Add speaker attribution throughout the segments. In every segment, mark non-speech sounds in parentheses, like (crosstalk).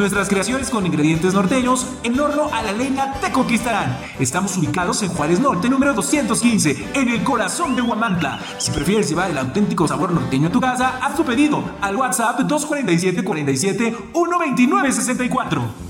Speaker 1: Nuestras creaciones con ingredientes norteños en horno a la leña te conquistarán. Estamos ubicados en Juárez Norte, número 215, en el corazón de Huamantla. Si prefieres llevar el auténtico sabor norteño a tu casa, haz tu pedido al WhatsApp 247 47 129 64.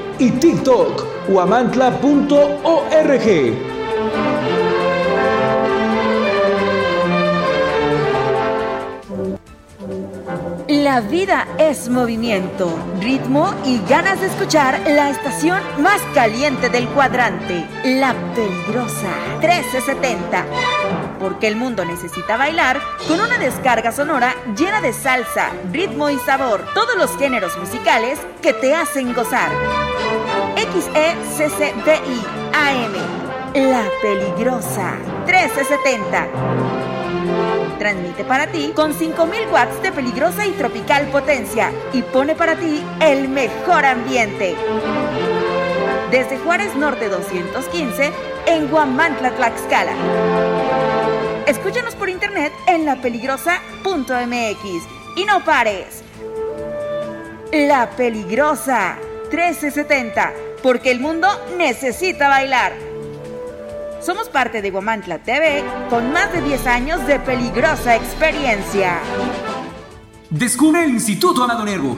Speaker 2: y TikTok huamantla.org.
Speaker 3: La vida es movimiento, ritmo y ganas de escuchar la estación más caliente del cuadrante, La Peligrosa 1370. Porque el mundo necesita bailar con una descarga sonora llena de salsa, ritmo y sabor, todos los géneros musicales que te hacen gozar. XECCDI AM, La Peligrosa 1370. Transmite para ti con 5000 watts de peligrosa y tropical potencia y pone para ti el mejor ambiente. Desde Juárez Norte 215 en Guamantla, Tlaxcala. Escúchanos por internet en lapeligrosa.mx y no pares. La Peligrosa 1370, porque el mundo necesita bailar. Somos parte de Guamantla TV con más de 10 años de peligrosa experiencia.
Speaker 1: Descubre el Instituto Amado Nervo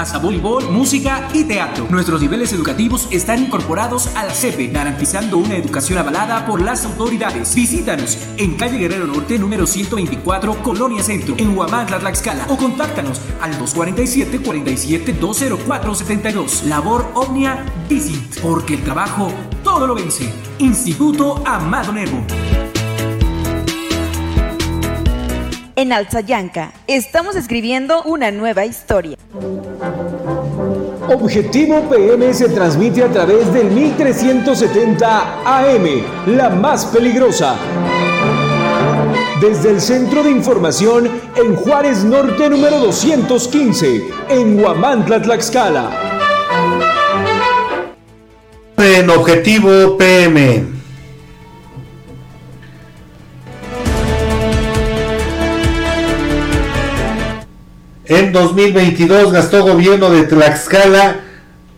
Speaker 1: hasta voleibol, música y teatro. Nuestros niveles educativos están incorporados a la CEPE, garantizando una educación avalada por las autoridades. Visítanos en calle Guerrero Norte, número 124, Colonia Centro, en Huamantla, Tlaxcala, o contáctanos al 247 47 204 72. Labor Omnia Visit, porque el trabajo todo lo vence. Instituto Amado Nervo.
Speaker 3: En Alzayanca estamos escribiendo una nueva historia.
Speaker 2: Objetivo PM se transmite a través del 1370 AM, la más peligrosa. Desde el Centro de Información en Juárez Norte número 215, en Huamantla, Tlaxcala.
Speaker 4: En Objetivo PM. En 2022 gastó gobierno de Tlaxcala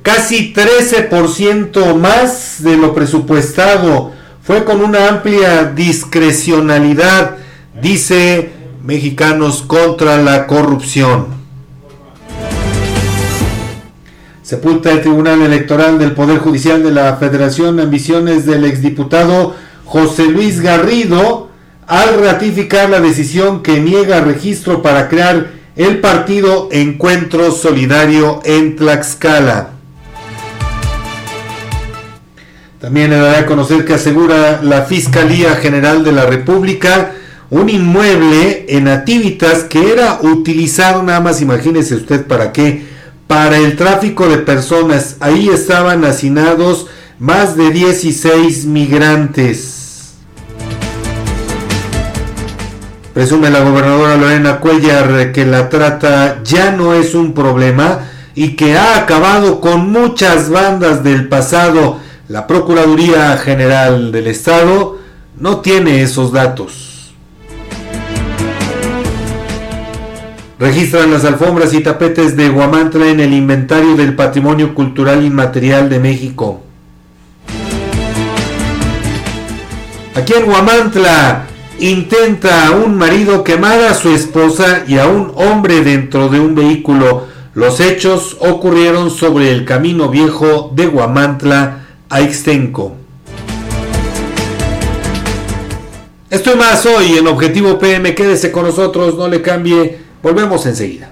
Speaker 4: casi 13% más de lo presupuestado. Fue con una amplia discrecionalidad, dice Mexicanos contra la Corrupción. Sepulta el Tribunal Electoral del Poder Judicial de la Federación ambiciones del exdiputado José Luis Garrido al ratificar la decisión que niega registro para crear el partido Encuentro Solidario en Tlaxcala. También le dará a conocer que asegura la Fiscalía General de la República un inmueble en Ativitas que era utilizado, nada más imagínese usted para qué, para el tráfico de personas. Ahí estaban hacinados más de 16 migrantes. Presume la gobernadora Lorena Cuellar que la trata ya no es un problema y que ha acabado con muchas bandas del pasado. La Procuraduría General del Estado no tiene esos datos. Registran las alfombras y tapetes de Guamantla en el inventario del Patrimonio Cultural Inmaterial de México. Aquí en Guamantla, intenta a un marido quemar a su esposa y a un hombre dentro de un vehículo. Los hechos ocurrieron sobre el camino viejo de Guamantla a Ixtenco. Estoy más hoy en Objetivo PM. Quédese con nosotros, no le cambie. Volvemos enseguida.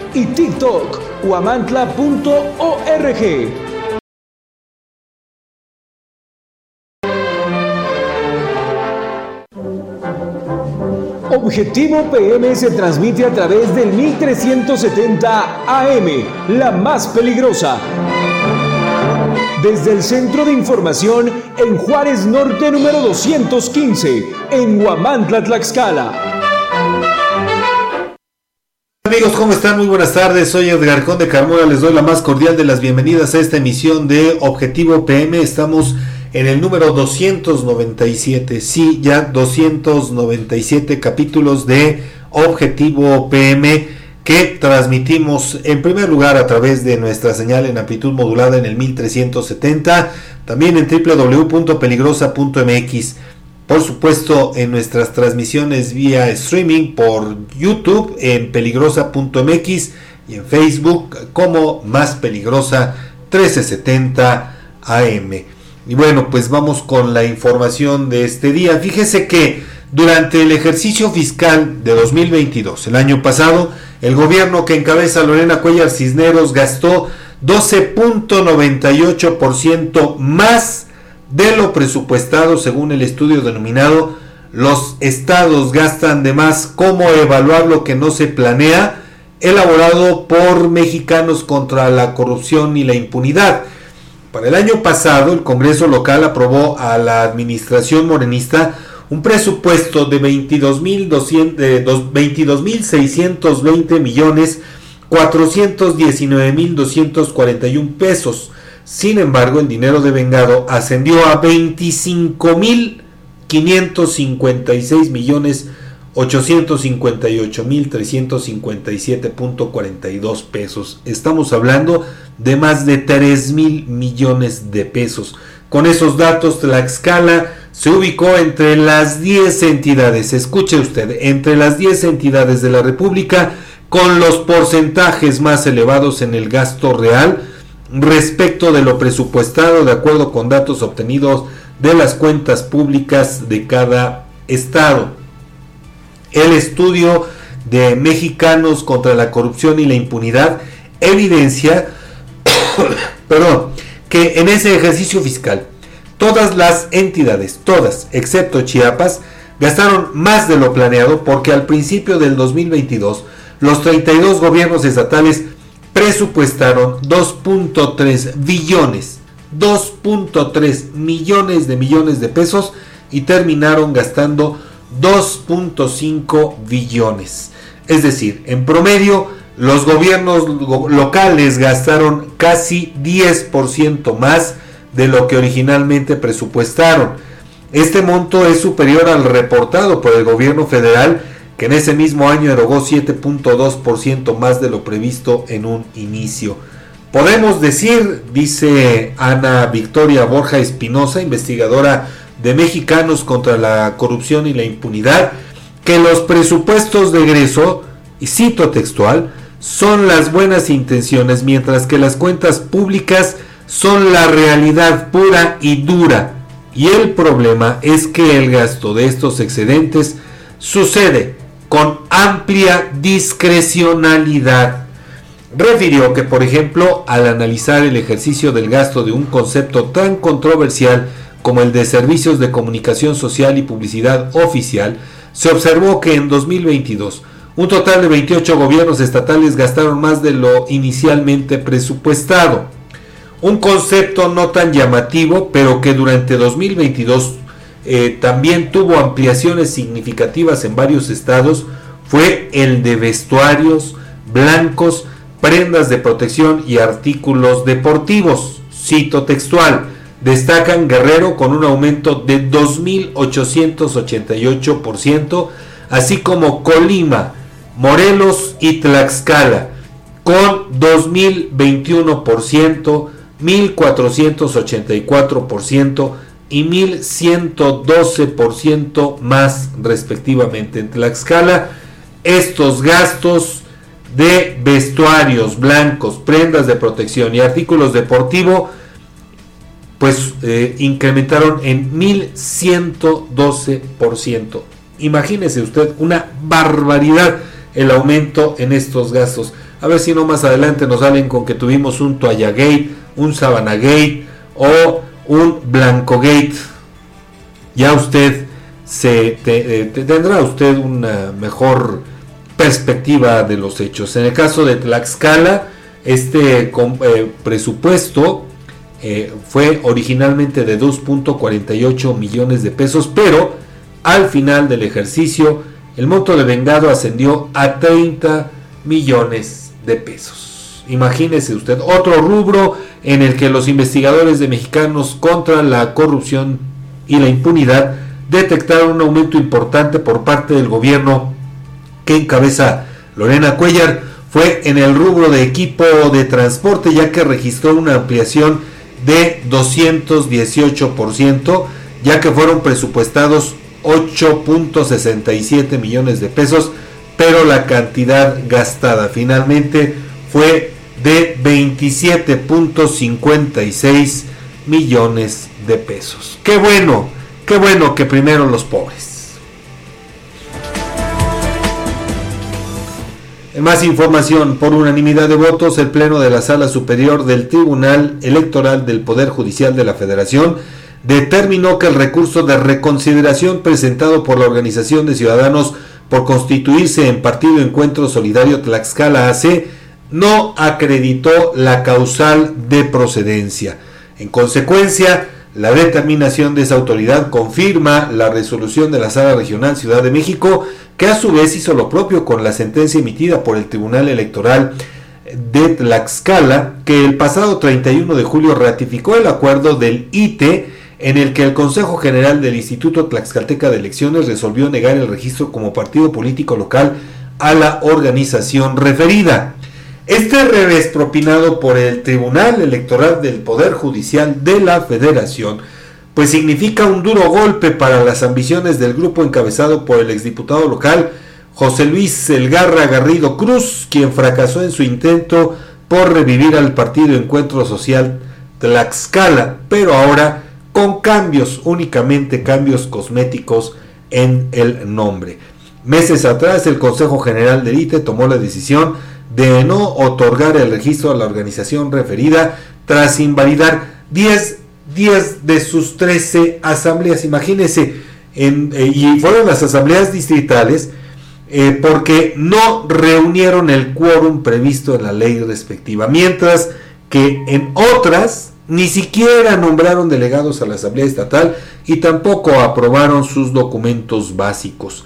Speaker 2: y TikTok, huamantla.org. Objetivo PM se transmite a través del 1370 AM, la más peligrosa. Desde el Centro de Información en Juárez Norte número 215, en Huamantla, Tlaxcala.
Speaker 4: Amigos, ¿cómo están? Muy buenas tardes. Soy Edgar Conde Carmona. Les doy la más cordial de las bienvenidas a esta emisión de Objetivo PM. Estamos en el número 297. Sí, ya 297 capítulos de Objetivo PM que transmitimos en primer lugar a través de nuestra señal en amplitud modulada en el 1370, también en www.peligrosa.mx por supuesto, en nuestras transmisiones vía streaming por YouTube en peligrosa.mx y en Facebook como Más Peligrosa 1370 AM. Y bueno, pues vamos con la información de este día. Fíjese que durante el ejercicio fiscal de 2022, el año pasado, El gobierno que encabeza Lorena Cuellar Cisneros gastó 12.98% más de lo presupuestado según el estudio denominado Los estados gastan de más, cómo evaluar lo que no se planea, elaborado por mexicanos contra la corrupción y la impunidad. Para el año pasado, el Congreso local aprobó a la administración morenista un presupuesto de 22.620 millones 419.241 pesos. Sin embargo, el dinero de vengado ascendió a 25.556 millones 858.357.42 pesos. Estamos hablando de más de 3 mil millones de pesos. Con esos datos, Tlaxcala se ubicó entre las 10 entidades, escuche usted, entre las 10 entidades de la República con los porcentajes más elevados en el gasto real respecto de lo presupuestado de acuerdo con datos obtenidos de las cuentas públicas de cada estado. El estudio de Mexicanos contra la corrupción y la impunidad evidencia (coughs) perdón, que en ese ejercicio fiscal todas las entidades, todas, excepto Chiapas, gastaron más de lo planeado porque al principio del 2022 los 32 gobiernos estatales presupuestaron 2.3 billones, 2.3 millones de millones de pesos y terminaron gastando 2.5 billones. Es decir, en promedio, los gobiernos locales gastaron casi 10% más de lo que originalmente presupuestaron. Este monto es superior al reportado por el gobierno federal, que en ese mismo año erogó 7.2% más de lo previsto en un inicio. Podemos decir, dice Ana Victoria Borja Espinosa, investigadora de Mexicanos contra la Corrupción y la Impunidad, que los presupuestos de egreso, y cito textual, son las buenas intenciones, mientras que las cuentas públicas son la realidad pura y dura. Y el problema es que el gasto de estos excedentes sucede con amplia discrecionalidad. Refirió que, por ejemplo, al analizar el ejercicio del gasto de un concepto tan controversial como el de servicios de comunicación social y publicidad oficial, se observó que en 2022 un total de 28 gobiernos estatales gastaron más de lo inicialmente presupuestado. Un concepto no tan llamativo, pero que durante 2022 eh, también tuvo ampliaciones significativas en varios estados, fue el de vestuarios, blancos, prendas de protección y artículos deportivos. Cito textual destacan Guerrero con un aumento de 2.888%, así como Colima, Morelos y Tlaxcala con 2.021%, 1.484% y 1.112% más respectivamente. En Tlaxcala, estos gastos de vestuarios blancos, prendas de protección y artículos deportivos pues eh, incrementaron en 1112%. Imagínese usted una barbaridad el aumento en estos gastos. A ver si no más adelante nos salen con que tuvimos un Toalla Gate, un Sabana Gate o un Blanco Gate. Ya usted se eh, tendrá usted una mejor perspectiva de los hechos. En el caso de Tlaxcala, este eh, presupuesto eh, fue originalmente de 2.48 millones de pesos, pero al final del ejercicio el monto de vengado ascendió a 30 millones de pesos. Imagínese usted otro rubro en el que los investigadores de mexicanos contra la corrupción y la impunidad detectaron un aumento importante por parte del gobierno que encabeza Lorena Cuellar. Fue en el rubro de equipo de transporte ya que registró una ampliación de 218%, ya que fueron presupuestados 8.67 millones de pesos, pero la cantidad gastada finalmente fue de 27.56 millones de pesos. Qué bueno, qué bueno que primero los pobres. Más información, por unanimidad de votos, el Pleno de la Sala Superior del Tribunal Electoral del Poder Judicial de la Federación determinó que el recurso de reconsideración presentado por la Organización de Ciudadanos por constituirse en Partido Encuentro Solidario Tlaxcala AC no acreditó la causal de procedencia. En consecuencia, la determinación de esa autoridad confirma la resolución de la Sala Regional Ciudad de México, que a su vez hizo lo propio con la sentencia emitida por el Tribunal Electoral de Tlaxcala, que el pasado 31 de julio ratificó el acuerdo del ITE en el que el Consejo General del Instituto Tlaxcalteca de Elecciones resolvió negar el registro como partido político local a la organización referida. Este revés propinado por el Tribunal Electoral del Poder Judicial de la Federación, pues significa un duro golpe para las ambiciones del grupo encabezado por el exdiputado local José Luis Elgarra Garrido Cruz, quien fracasó en su intento por revivir al partido Encuentro Social Tlaxcala, pero ahora con cambios, únicamente cambios cosméticos en el nombre. Meses atrás el Consejo General del ITE tomó la decisión de no otorgar el registro a la organización referida tras invalidar 10, 10 de sus 13 asambleas. Imagínense, en, eh, y fueron las asambleas distritales eh, porque no reunieron el quórum previsto en la ley respectiva, mientras que en otras ni siquiera nombraron delegados a la Asamblea Estatal y tampoco aprobaron sus documentos básicos.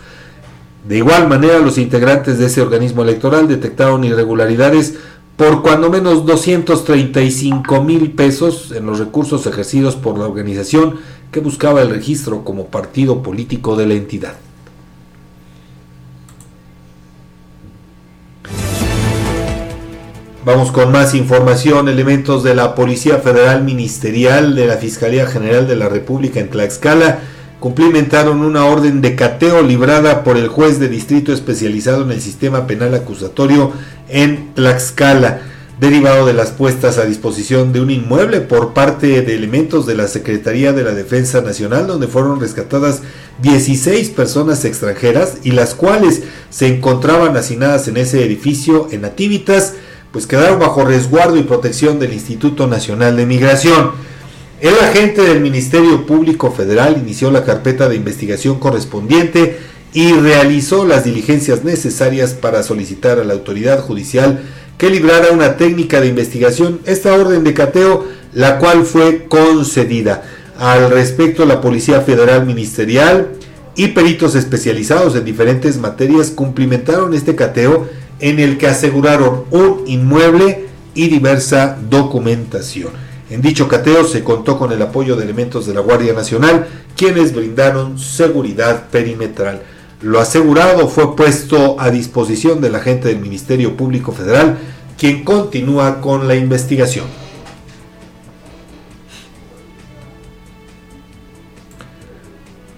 Speaker 4: De igual manera, los integrantes de ese organismo electoral detectaron irregularidades por cuando menos 235 mil pesos en los recursos ejercidos por la organización que buscaba el registro como partido político de la entidad. Vamos con más información. Elementos de la Policía Federal Ministerial de la Fiscalía General de la República en Tlaxcala cumplimentaron una orden de cateo librada por el juez de distrito especializado en el sistema penal acusatorio en Tlaxcala, derivado de las puestas a disposición de un inmueble por parte de elementos de la Secretaría de la Defensa Nacional, donde fueron rescatadas 16 personas extranjeras y las cuales se encontraban hacinadas en ese edificio en Nativitas pues quedaron bajo resguardo y protección del Instituto Nacional de Migración. El agente del Ministerio Público Federal inició la carpeta de investigación correspondiente y realizó las diligencias necesarias para solicitar a la autoridad judicial que librara una técnica de investigación, esta orden de cateo, la cual fue concedida. Al respecto, la Policía Federal Ministerial y peritos especializados en diferentes materias cumplimentaron este cateo en el que aseguraron un inmueble y diversa documentación. En dicho cateo se contó con el apoyo de elementos de la Guardia Nacional, quienes brindaron seguridad perimetral. Lo asegurado fue puesto a disposición del agente del Ministerio Público Federal, quien continúa con la investigación.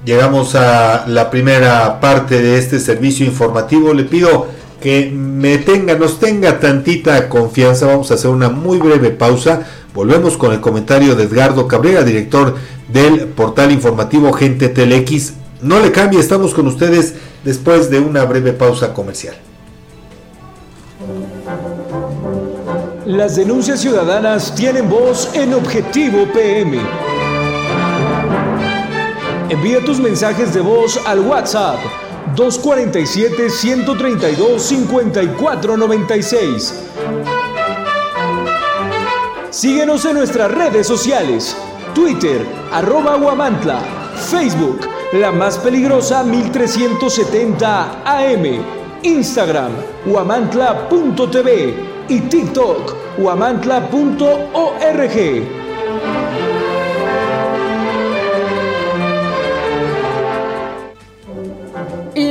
Speaker 4: Llegamos a la primera parte de este servicio informativo. Le pido que me tenga, nos tenga tantita confianza. Vamos a hacer una muy breve pausa. Volvemos con el comentario de Edgardo Cabrera, director del portal informativo Gente Telex. No le cambie, estamos con ustedes después de una breve pausa comercial.
Speaker 2: Las denuncias ciudadanas tienen voz en Objetivo PM. Envía tus mensajes de voz al WhatsApp 247-132-5496. Síguenos en nuestras redes sociales. Twitter, arroba Guamantla. Facebook, la más peligrosa 1370 AM. Instagram, guamantla.tv. Y TikTok, guamantla.org.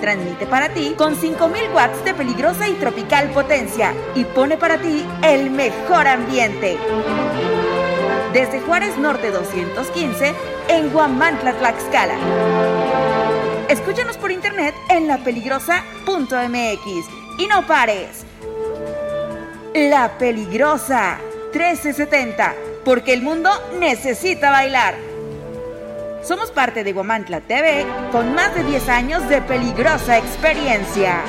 Speaker 3: Transmite para ti con 5000 watts de peligrosa y tropical potencia y pone para ti el mejor ambiente. Desde Juárez Norte 215 en Guamantla, Tlaxcala. Escúchanos por internet en lapeligrosa.mx y no pares. La Peligrosa 1370, porque el mundo necesita bailar. Somos parte de Guamantla TV con más de 10 años de peligrosa experiencia.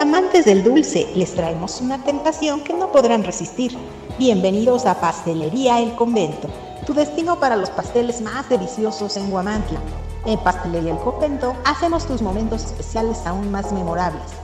Speaker 5: Amantes del dulce, les traemos una tentación que no podrán resistir. Bienvenidos a Pastelería El Convento, tu destino para los pasteles más deliciosos en Guamantla. En Pastelería El Convento hacemos tus momentos especiales aún más memorables.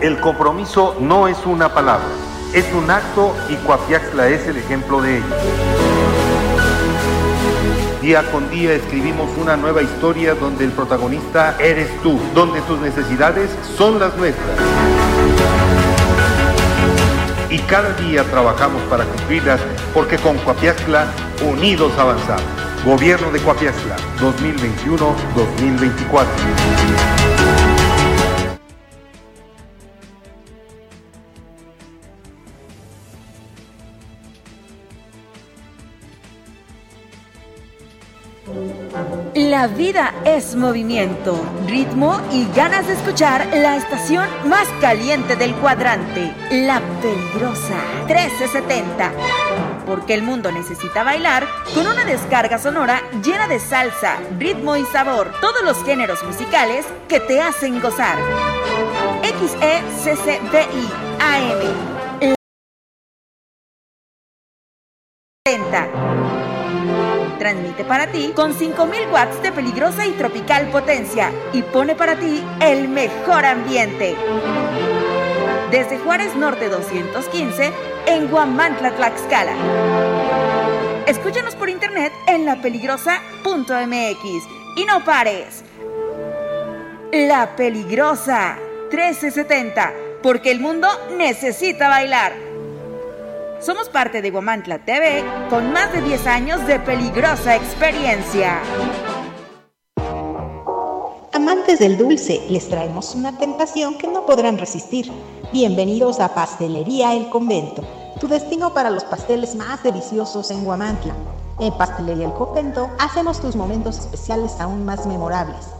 Speaker 4: El compromiso no es una palabra, es un acto y Coapiaxla es el ejemplo de ello. Día con día escribimos una nueva historia donde el protagonista eres tú, donde tus necesidades son las nuestras. Y cada día trabajamos para cumplirlas porque con Coapiaxla unidos avanzamos. Gobierno de Coapiaxla 2021-2024.
Speaker 3: La vida es movimiento, ritmo y ganas de escuchar la estación más caliente del cuadrante, La Peligrosa 1370. Porque el mundo necesita bailar con una descarga sonora llena de salsa, ritmo y sabor. Todos los géneros musicales que te hacen gozar. XECCDI AM. 70 transmite para ti con 5000 watts de peligrosa y tropical potencia y pone para ti el mejor ambiente. Desde Juárez Norte 215 en Guamantla, Tlaxcala. Escúchanos por internet en lapeligrosa.mx y no pares. La Peligrosa 1370, porque el mundo necesita bailar. Somos parte de Guamantla TV con más de 10 años de peligrosa experiencia.
Speaker 5: Amantes del dulce, les traemos una tentación que no podrán resistir. Bienvenidos a Pastelería El Convento, tu destino para los pasteles más deliciosos en Guamantla. En Pastelería El Convento hacemos tus momentos especiales aún más memorables.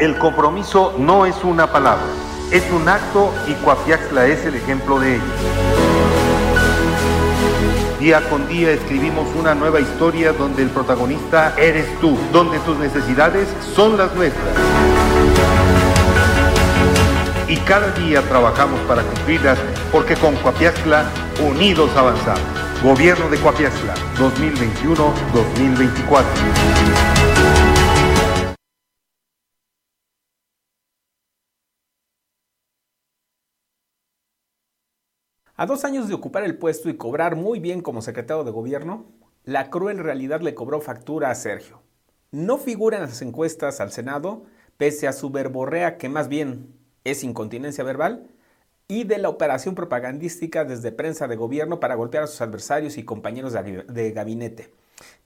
Speaker 4: El compromiso no es una palabra, es un acto y Coapiaxla es el ejemplo de ello. Día con día escribimos una nueva historia donde el protagonista eres tú, donde tus necesidades son las nuestras. Y cada día trabajamos para cumplirlas porque con Coapiaxla unidos avanzamos. Gobierno de Coapiaxla 2021-2024.
Speaker 6: A dos años de ocupar el puesto y cobrar muy bien como secretario de gobierno, la cruel realidad le cobró factura a Sergio. No figura en las encuestas al Senado, pese a su verborrea que más bien es incontinencia verbal, y de la operación propagandística desde prensa de gobierno para golpear a sus adversarios y compañeros de gabinete.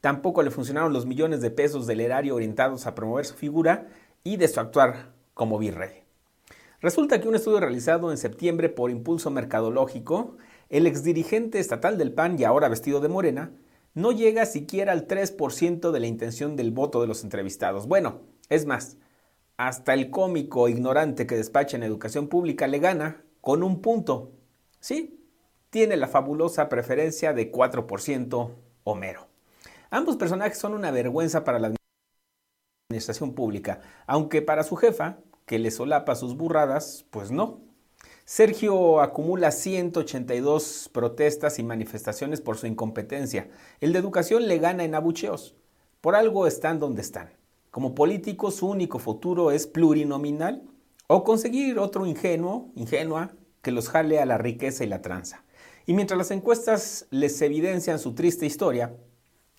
Speaker 6: Tampoco le funcionaron los millones de pesos del erario orientados a promover su figura y de su actuar como virrey. Resulta que un estudio realizado en septiembre por Impulso Mercadológico, el exdirigente estatal del PAN y ahora vestido de morena, no llega siquiera al 3% de la intención del voto de los entrevistados. Bueno, es más, hasta el cómico ignorante que despacha en educación pública le gana con un punto. Sí, tiene la fabulosa preferencia de 4% Homero. Ambos personajes son una vergüenza para la administración pública, aunque para su jefa, que le solapa sus burradas, pues no. Sergio acumula 182 protestas y manifestaciones por su incompetencia. El de educación le gana en abucheos. Por algo están donde están. Como político, su único futuro es plurinominal o conseguir otro ingenuo, ingenua, que los jale a la riqueza y la tranza. Y mientras las encuestas les evidencian su triste historia,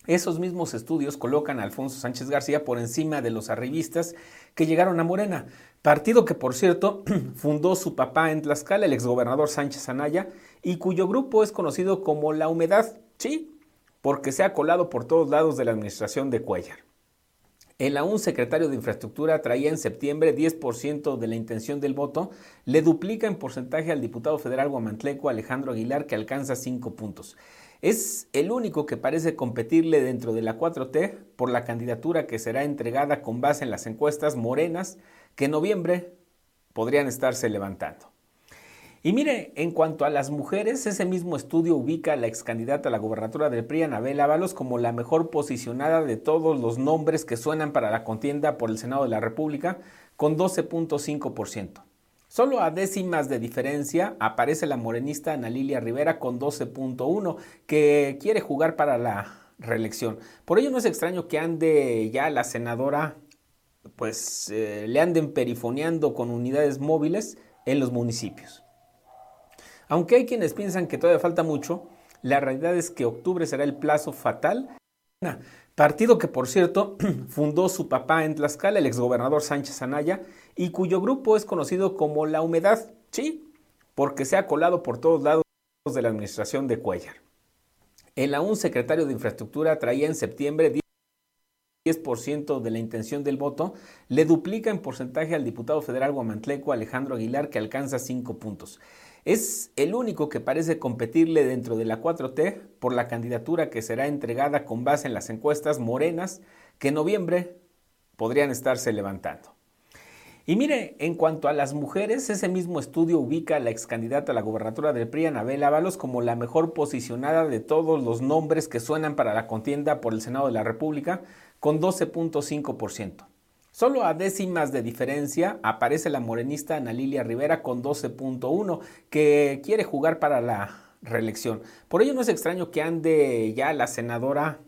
Speaker 6: esos mismos estudios colocan a Alfonso Sánchez García por encima de los arribistas que llegaron a Morena, partido que por cierto (clears throat) fundó su papá en Tlaxcala, el exgobernador Sánchez Anaya, y cuyo grupo es conocido como La Humedad, sí, porque se ha colado por todos lados de la administración de Cuellar. El aún secretario de Infraestructura traía en septiembre 10% de la intención del voto, le duplica en porcentaje al diputado federal guamantleco Alejandro Aguilar, que alcanza 5 puntos. Es el único que parece competirle dentro de la 4T por la candidatura que será entregada con base en las encuestas morenas que en noviembre podrían estarse levantando. Y mire, en cuanto a las mujeres, ese mismo estudio ubica a la ex candidata a la gobernatura del PRI, Anabel Ábalos, como la mejor posicionada de todos los nombres que suenan para la contienda por el Senado de la República, con 12.5%. Solo a décimas de diferencia aparece la morenista Ana Lilia Rivera con 12.1, que quiere jugar para la reelección. Por ello no es extraño que ande ya la senadora, pues eh, le anden perifoneando con unidades móviles en los municipios. Aunque hay quienes piensan que todavía falta mucho, la realidad es que octubre será el plazo fatal. Partido que, por cierto, (clears throat) fundó su papá en Tlaxcala, el exgobernador Sánchez Anaya, y cuyo grupo es conocido como La Humedad, sí, porque se ha colado por todos lados de la administración de Cuellar. El aún secretario de Infraestructura traía en septiembre 10% de la intención del voto, le duplica en porcentaje al diputado federal guamantleco Alejandro Aguilar, que alcanza 5 puntos. Es el único que parece competirle dentro de la 4T por la candidatura que será entregada con base en las encuestas morenas que en noviembre podrían estarse levantando. Y mire, en cuanto a las mujeres, ese mismo estudio ubica a la ex candidata a la gobernatura del PRI, Anabel Ábalos, como la mejor posicionada de todos los nombres que suenan para la contienda por el Senado de la República, con 12.5%. Solo a décimas de diferencia aparece la morenista Ana Lilia Rivera con 12.1, que quiere jugar para la reelección. Por ello no es extraño que ande ya la senadora,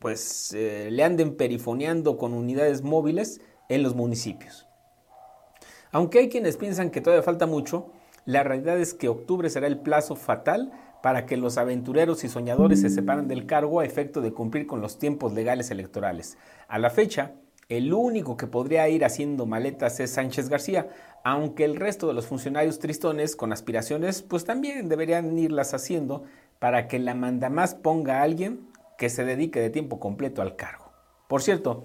Speaker 6: pues eh, le anden perifoneando con unidades móviles en los municipios. Aunque hay quienes piensan que todavía falta mucho, la realidad es que octubre será el plazo fatal para que los aventureros y soñadores se separen del cargo a efecto de cumplir con los tiempos legales electorales. A la fecha, el único que podría ir haciendo maletas es Sánchez García, aunque el resto de los funcionarios tristones con aspiraciones pues también deberían irlas haciendo para que la mandamás ponga a alguien que se dedique de tiempo completo al cargo. Por cierto,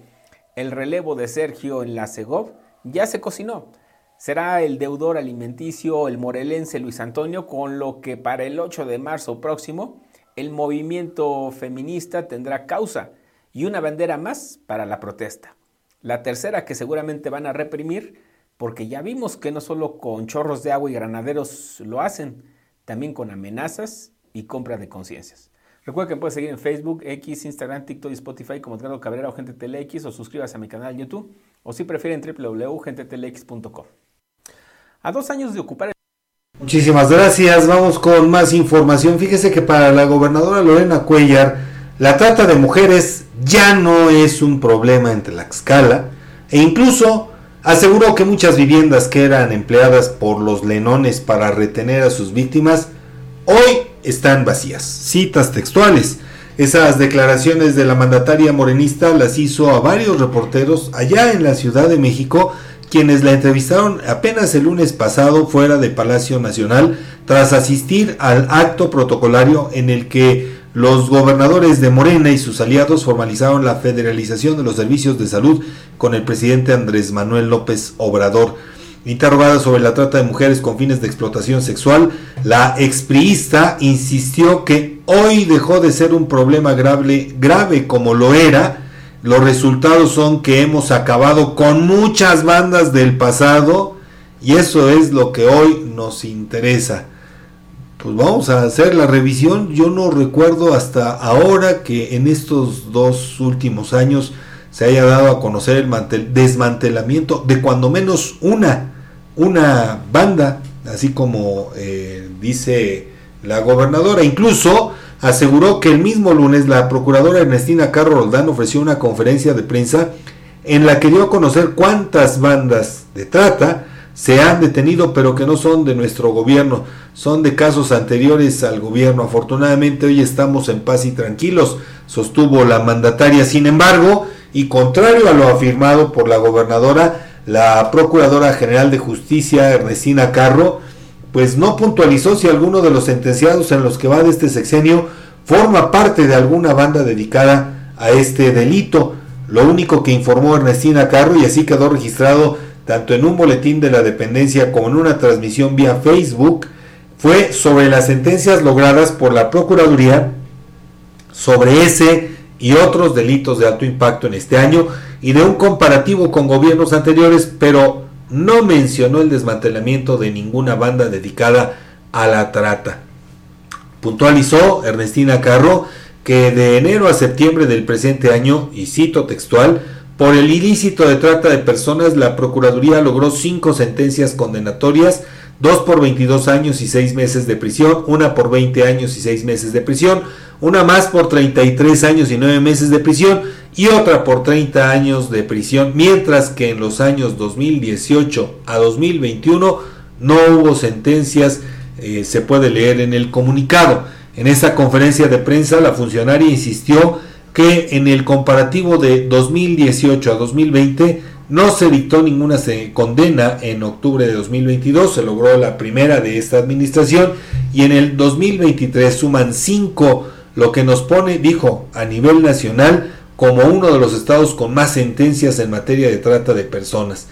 Speaker 6: el relevo de Sergio en la Segov ya se cocinó. Será el deudor alimenticio, el morelense Luis Antonio, con lo que para el 8 de marzo próximo el movimiento feminista tendrá causa y una bandera más para la protesta. La tercera que seguramente van a reprimir, porque ya vimos que no solo con chorros de agua y granaderos lo hacen, también con amenazas y compra de conciencias. Recuerda que me puedes seguir en Facebook, X, Instagram, TikTok y Spotify como Edgardo Cabrera o Gente TLX o suscríbase a mi canal YouTube o si prefieren www.gentetlx.com. A dos años de ocupar el
Speaker 4: Muchísimas gracias. Vamos con más información. Fíjese que para la gobernadora Lorena Cuellar, la trata de mujeres ya no es un problema en Tlaxcala e incluso aseguró que muchas viviendas que eran empleadas por los lenones para retener a sus víctimas hoy están vacías. Citas textuales. Esas declaraciones de la mandataria morenista las hizo a varios reporteros allá en la Ciudad de México, quienes la entrevistaron apenas el lunes pasado fuera de Palacio Nacional, tras asistir al acto protocolario en el que los gobernadores de Morena y sus aliados formalizaron la federalización de los servicios de salud con el presidente Andrés Manuel López Obrador. Interrogada sobre la trata de mujeres con fines de explotación sexual, la expriista insistió que hoy dejó de ser un problema grave, grave como lo era. Los resultados son que hemos acabado con muchas bandas del pasado y eso es lo que hoy nos interesa. Pues vamos a hacer la revisión. Yo no recuerdo hasta ahora que en estos dos últimos años se haya dado a conocer el desmantelamiento de cuando menos una una banda, así como eh, dice la gobernadora. Incluso aseguró que el mismo lunes la procuradora Ernestina Carro Roldán ofreció una conferencia de prensa en la que dio a conocer cuántas bandas de trata se han detenido pero que no son de nuestro gobierno, son de casos anteriores al gobierno. Afortunadamente hoy estamos en paz y tranquilos, sostuvo la mandataria. Sin embargo, y contrario a lo afirmado por la gobernadora, la Procuradora General de Justicia, Ernestina Carro, pues no puntualizó si alguno de los sentenciados en los que va de este sexenio forma parte de alguna banda dedicada a este delito. Lo único que informó Ernestina Carro, y así quedó registrado tanto en un boletín de la dependencia como en una transmisión vía Facebook, fue sobre las sentencias logradas por la Procuraduría sobre ese y otros delitos de alto impacto en este año y de un comparativo con gobiernos anteriores, pero no mencionó el desmantelamiento de ninguna banda dedicada a la trata. Puntualizó Ernestina Carro que de enero a septiembre del presente año, y cito textual, por el ilícito de trata de personas, la Procuraduría logró cinco sentencias condenatorias, dos por 22 años y seis meses de prisión, una por 20 años y seis meses de prisión, una más por 33 años y 9 meses de prisión y otra por 30 años de prisión, mientras que en los años 2018 a 2021 no hubo sentencias, eh, se puede leer en el comunicado. En esa conferencia de prensa la funcionaria insistió que en el comparativo de 2018 a 2020 no se dictó ninguna condena en octubre de 2022, se logró la primera de esta administración y en el 2023 suman cinco, lo que nos pone, dijo, a nivel nacional como uno de los estados con más sentencias en materia de trata de personas.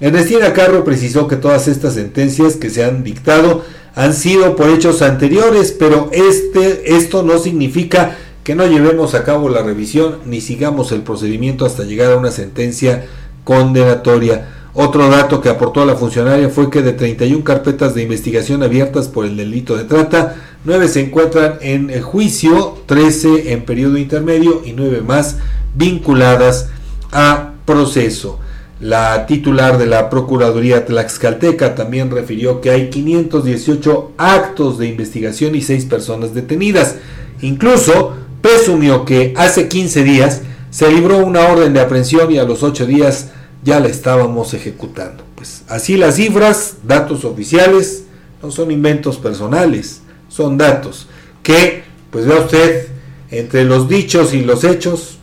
Speaker 4: Ernestina Carro precisó que todas estas sentencias que se han dictado han sido por hechos anteriores, pero este, esto no significa que no llevemos a cabo la revisión ni sigamos el procedimiento hasta llegar a una sentencia condenatoria. Otro dato que aportó la funcionaria fue que de 31 carpetas de investigación abiertas por el delito de trata, 9 se encuentran en juicio, 13 en periodo intermedio y 9 más vinculadas a proceso. La titular de la Procuraduría Tlaxcalteca también refirió que hay 518 actos de investigación y 6 personas detenidas. Incluso presumió que hace 15 días se libró una orden de aprehensión y a los 8 días ya la estábamos ejecutando. Pues así las cifras, datos oficiales, no son inventos personales son datos que, pues vea usted, entre los dichos y los hechos,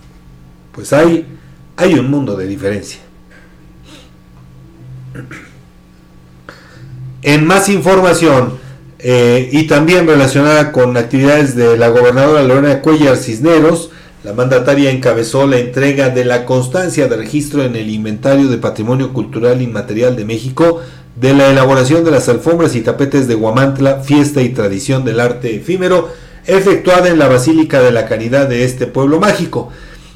Speaker 4: pues hay, hay un mundo de diferencia. En más información eh, y también relacionada con actividades de la gobernadora Lorena Cuellar Cisneros, la mandataria encabezó la entrega de la constancia de registro en el Inventario de Patrimonio Cultural Inmaterial de México de la elaboración de las alfombras y tapetes de Guamantla, fiesta y tradición del arte efímero, efectuada en la Basílica de la Caridad de este pueblo mágico.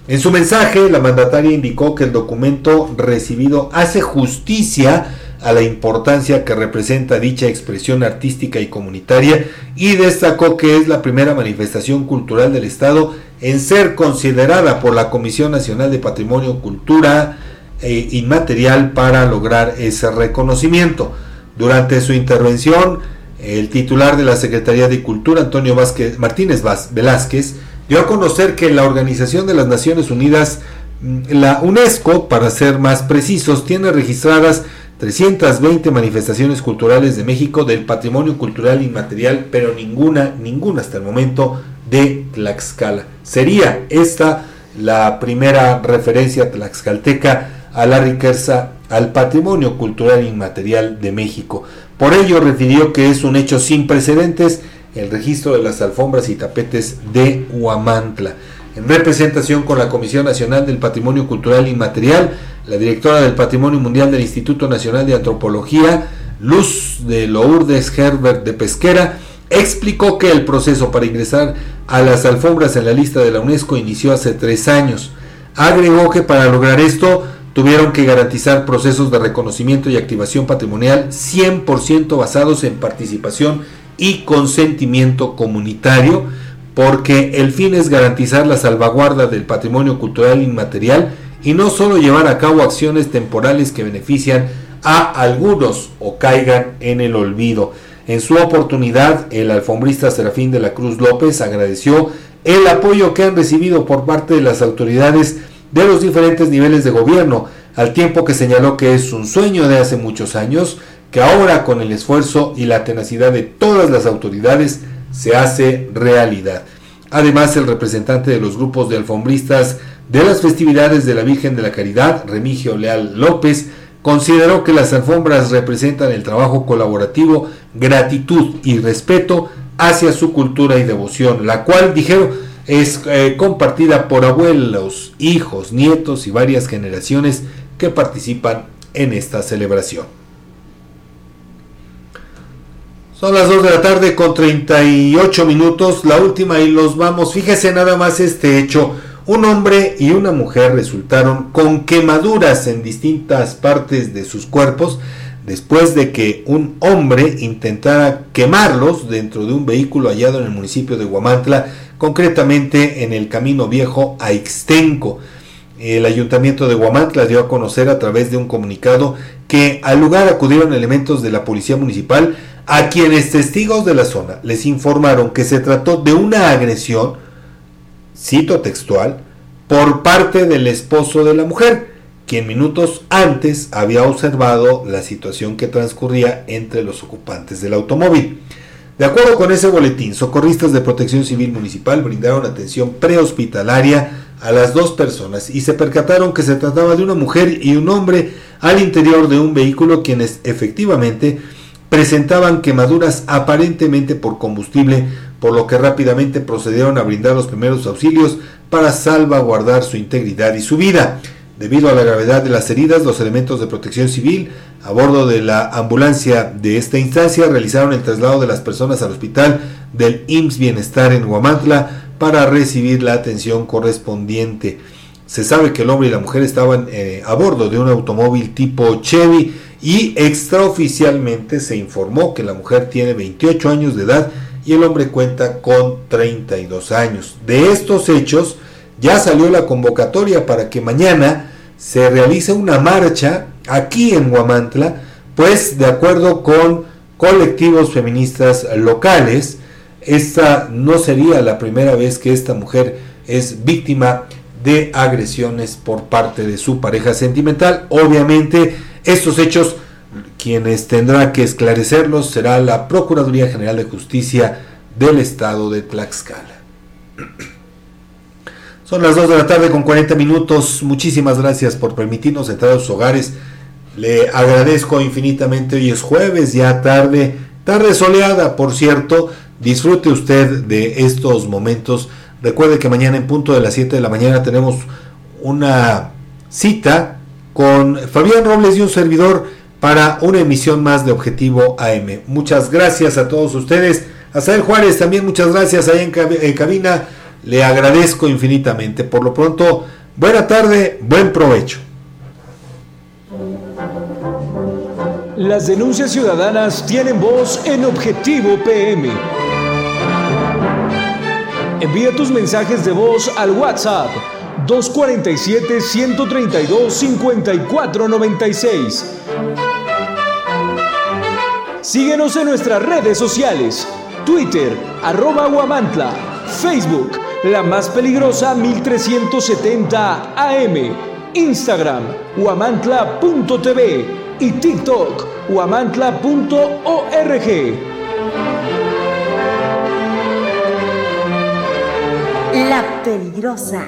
Speaker 4: En su mensaje, la mandataria indicó que el documento recibido hace justicia a la importancia que representa dicha expresión artística y comunitaria y destacó que es la primera manifestación cultural del Estado en ser considerada por la Comisión Nacional de Patrimonio Cultura, e inmaterial para lograr ese reconocimiento. Durante su intervención, el titular de la Secretaría de Cultura, Antonio Vázquez, Martínez Velázquez, dio a conocer que la Organización de las Naciones Unidas, mm, la UNESCO, para ser más precisos, tiene registradas 320 manifestaciones culturales de México del patrimonio cultural inmaterial, pero ninguna, ninguna hasta el momento de Tlaxcala. Sería esta la primera referencia tlaxcalteca a la riqueza, al patrimonio cultural inmaterial de México. Por ello refirió que es un hecho sin precedentes el registro de las alfombras y tapetes de Huamantla. En representación con la Comisión Nacional del Patrimonio Cultural Inmaterial, La directora del Patrimonio Mundial del Instituto Nacional de Antropología, Luz de Lourdes Herbert de Pesquera, explicó que el proceso para ingresar a las alfombras en la lista de la UNESCO inició hace tres años. Agregó que para lograr esto tuvieron que garantizar procesos de reconocimiento y activación patrimonial 100% basados en participación y consentimiento comunitario, porque el fin es garantizar la salvaguarda del patrimonio cultural inmaterial y no solo llevar a cabo acciones temporales que benefician a algunos o caigan en el olvido. En su oportunidad, el alfombrista Serafín de la Cruz López agradeció el apoyo que han recibido por parte de las autoridades de los diferentes niveles de gobierno, al tiempo que señaló que es un sueño de hace muchos años, que ahora con el esfuerzo y la tenacidad de todas las autoridades se hace realidad. Además, el representante de los grupos de alfombristas de las festividades de la Virgen de la Caridad, Remigio Leal López, consideró que las alfombras representan el trabajo colaborativo, gratitud y respeto hacia su cultura y devoción, la cual, dijeron, es eh, compartida por abuelos, hijos, nietos y varias generaciones que participan en esta celebración. Son las 2 de la tarde con 38 minutos, la última y los vamos. Fíjese nada más este hecho. Un hombre y una mujer resultaron con quemaduras en distintas partes de sus cuerpos después de que un hombre intentara quemarlos dentro de un vehículo hallado en el municipio de Huamantla, concretamente en el Camino Viejo a Ixtenco. El ayuntamiento de Huamantla dio a conocer a través de un comunicado que al lugar acudieron elementos de la policía municipal a quienes testigos de la zona les informaron que se trató de una agresión cito textual, por parte del esposo de la mujer, quien minutos antes había observado la situación que transcurría entre los ocupantes del automóvil. De acuerdo con ese boletín, socorristas de protección civil municipal brindaron atención prehospitalaria a las dos personas y se percataron que se trataba de una mujer y un hombre al interior de un vehículo quienes efectivamente presentaban quemaduras aparentemente por combustible por lo que rápidamente procedieron a brindar los primeros auxilios para salvaguardar su integridad y su vida. Debido a la gravedad de las heridas, los elementos de protección civil a bordo de la ambulancia de esta instancia realizaron el traslado de las personas al hospital del IMSS Bienestar en Huamantla para recibir la atención correspondiente. Se sabe que el hombre y la mujer estaban eh, a bordo de un automóvil tipo Chevy y extraoficialmente se informó que la mujer tiene 28 años de edad y el hombre cuenta con 32 años. De estos hechos ya salió la convocatoria para que mañana se realice una marcha aquí en Huamantla, pues de acuerdo con colectivos feministas locales, esta no sería la primera vez que esta mujer es víctima de agresiones por parte de su pareja sentimental. Obviamente estos hechos quienes tendrá que esclarecerlos será la Procuraduría General de Justicia del Estado de Tlaxcala. Son las 2 de la tarde con 40 minutos. Muchísimas gracias por permitirnos entrar a sus hogares. Le agradezco infinitamente. Hoy es jueves, ya tarde, tarde soleada, por cierto. Disfrute usted de estos momentos. Recuerde que mañana en punto de las 7 de la mañana tenemos una cita con Fabián Robles y un servidor para una emisión más de Objetivo AM. Muchas gracias a todos ustedes. A Sael Juárez también muchas gracias ahí en, cabina. Le agradezco infinitamente. Por lo pronto, buena tarde, buen provecho.
Speaker 2: Las denuncias ciudadanas tienen voz en Objetivo PM. Envía tus mensajes de voz al WhatsApp 247-132-5496. Síguenos en nuestras redes sociales. Twitter, arroba Guamantla. Facebook, la más peligrosa 1370 AM. Instagram, guamantla.tv. Y TikTok, guamantla.org.
Speaker 3: La peligrosa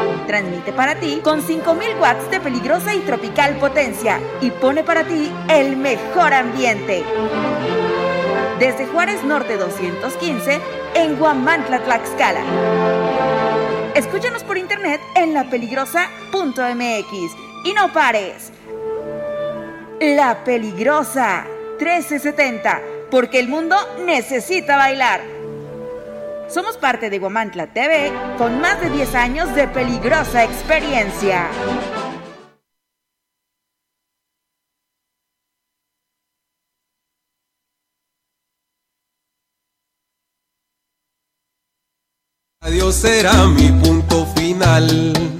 Speaker 3: transmite para ti con 5000 watts de peligrosa y tropical potencia y pone para ti el mejor ambiente. Desde Juárez Norte 215 en Guamantla, Tlaxcala. Escúchanos por internet en lapeligrosa.mx y no pares. La Peligrosa 1370, porque el mundo necesita bailar. Somos parte de Guamantla TV con más de 10 años de peligrosa experiencia.
Speaker 7: Adiós será mi punto final.